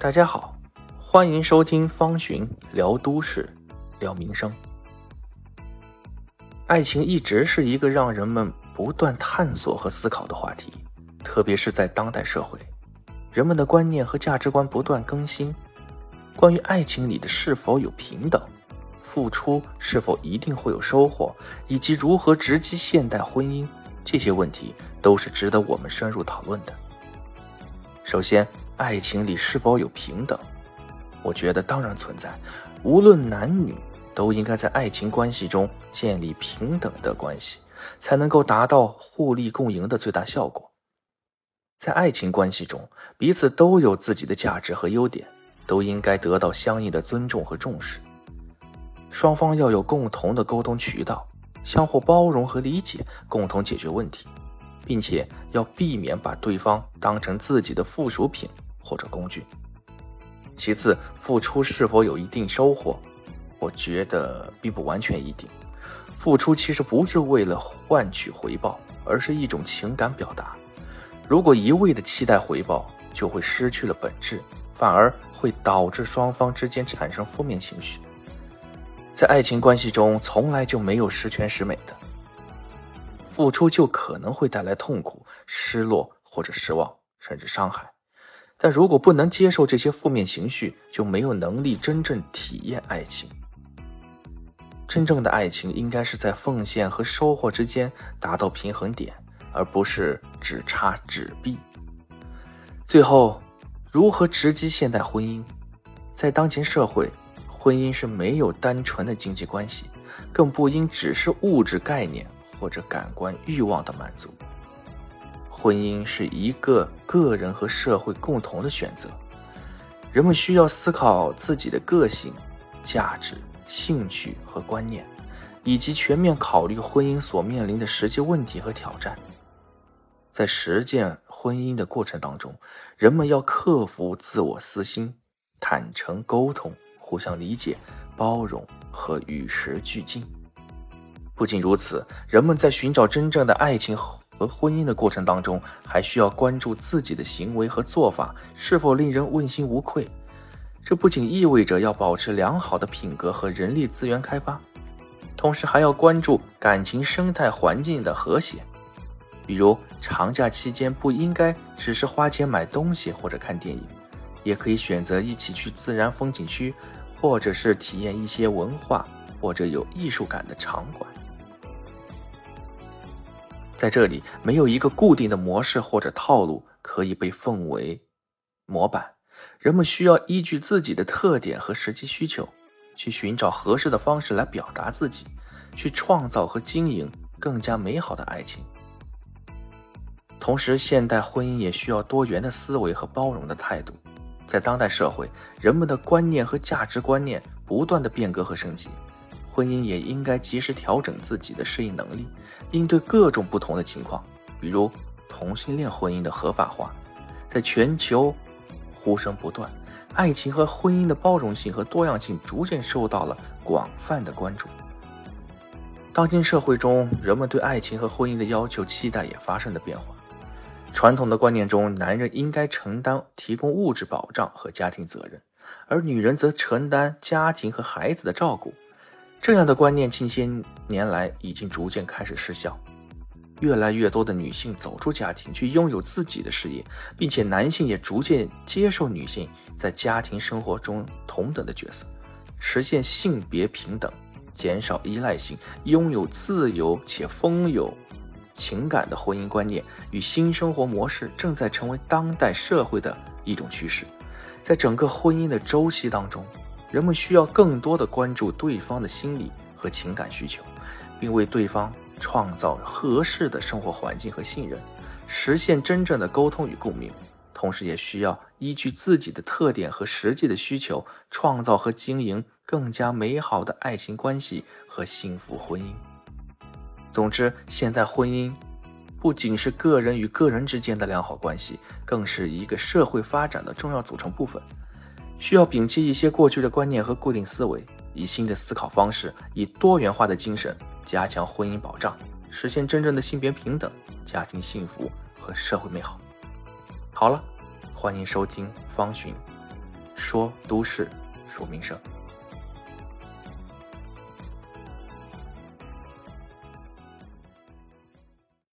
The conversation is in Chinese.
大家好，欢迎收听方寻聊都市，聊民生。爱情一直是一个让人们不断探索和思考的话题，特别是在当代社会，人们的观念和价值观不断更新。关于爱情里的是否有平等，付出是否一定会有收获，以及如何直击现代婚姻，这些问题都是值得我们深入讨论的。首先。爱情里是否有平等？我觉得当然存在。无论男女，都应该在爱情关系中建立平等的关系，才能够达到互利共赢的最大效果。在爱情关系中，彼此都有自己的价值和优点，都应该得到相应的尊重和重视。双方要有共同的沟通渠道，相互包容和理解，共同解决问题，并且要避免把对方当成自己的附属品。或者工具。其次，付出是否有一定收获？我觉得并不完全一定。付出其实不是为了换取回报，而是一种情感表达。如果一味的期待回报，就会失去了本质，反而会导致双方之间产生负面情绪。在爱情关系中，从来就没有十全十美的。付出就可能会带来痛苦、失落或者失望，甚至伤害。但如果不能接受这些负面情绪，就没有能力真正体验爱情。真正的爱情应该是在奉献和收获之间达到平衡点，而不是只差纸币。最后，如何直击现代婚姻？在当前社会，婚姻是没有单纯的经济关系，更不应只是物质概念或者感官欲望的满足。婚姻是一个个人和社会共同的选择，人们需要思考自己的个性、价值、兴趣和观念，以及全面考虑婚姻所面临的实际问题和挑战。在实践婚姻的过程当中，人们要克服自我私心，坦诚沟通，互相理解、包容和与时俱进。不仅如此，人们在寻找真正的爱情后。和婚姻的过程当中，还需要关注自己的行为和做法是否令人问心无愧。这不仅意味着要保持良好的品格和人力资源开发，同时还要关注感情生态环境的和谐。比如，长假期间不应该只是花钱买东西或者看电影，也可以选择一起去自然风景区，或者是体验一些文化或者有艺术感的场馆。在这里，没有一个固定的模式或者套路可以被奉为模板。人们需要依据自己的特点和实际需求，去寻找合适的方式来表达自己，去创造和经营更加美好的爱情。同时，现代婚姻也需要多元的思维和包容的态度。在当代社会，人们的观念和价值观念不断的变革和升级。婚姻也应该及时调整自己的适应能力，应对各种不同的情况，比如同性恋婚姻的合法化，在全球呼声不断，爱情和婚姻的包容性和多样性逐渐受到了广泛的关注。当今社会中，人们对爱情和婚姻的要求、期待也发生了变化。传统的观念中，男人应该承担提供物质保障和家庭责任，而女人则承担家庭和孩子的照顾。这样的观念近些年来已经逐渐开始失效，越来越多的女性走出家庭，去拥有自己的事业，并且男性也逐渐接受女性在家庭生活中同等的角色，实现性别平等，减少依赖性，拥有自由且丰有情感的婚姻观念与新生活模式，正在成为当代社会的一种趋势，在整个婚姻的周期当中。人们需要更多的关注对方的心理和情感需求，并为对方创造合适的生活环境和信任，实现真正的沟通与共鸣。同时，也需要依据自己的特点和实际的需求，创造和经营更加美好的爱情关系和幸福婚姻。总之，现代婚姻不仅是个人与个人之间的良好关系，更是一个社会发展的重要组成部分。需要摒弃一些过去的观念和固定思维，以新的思考方式，以多元化的精神加强婚姻保障，实现真正的性别平等、家庭幸福和社会美好。好了，欢迎收听方寻说都市说民生。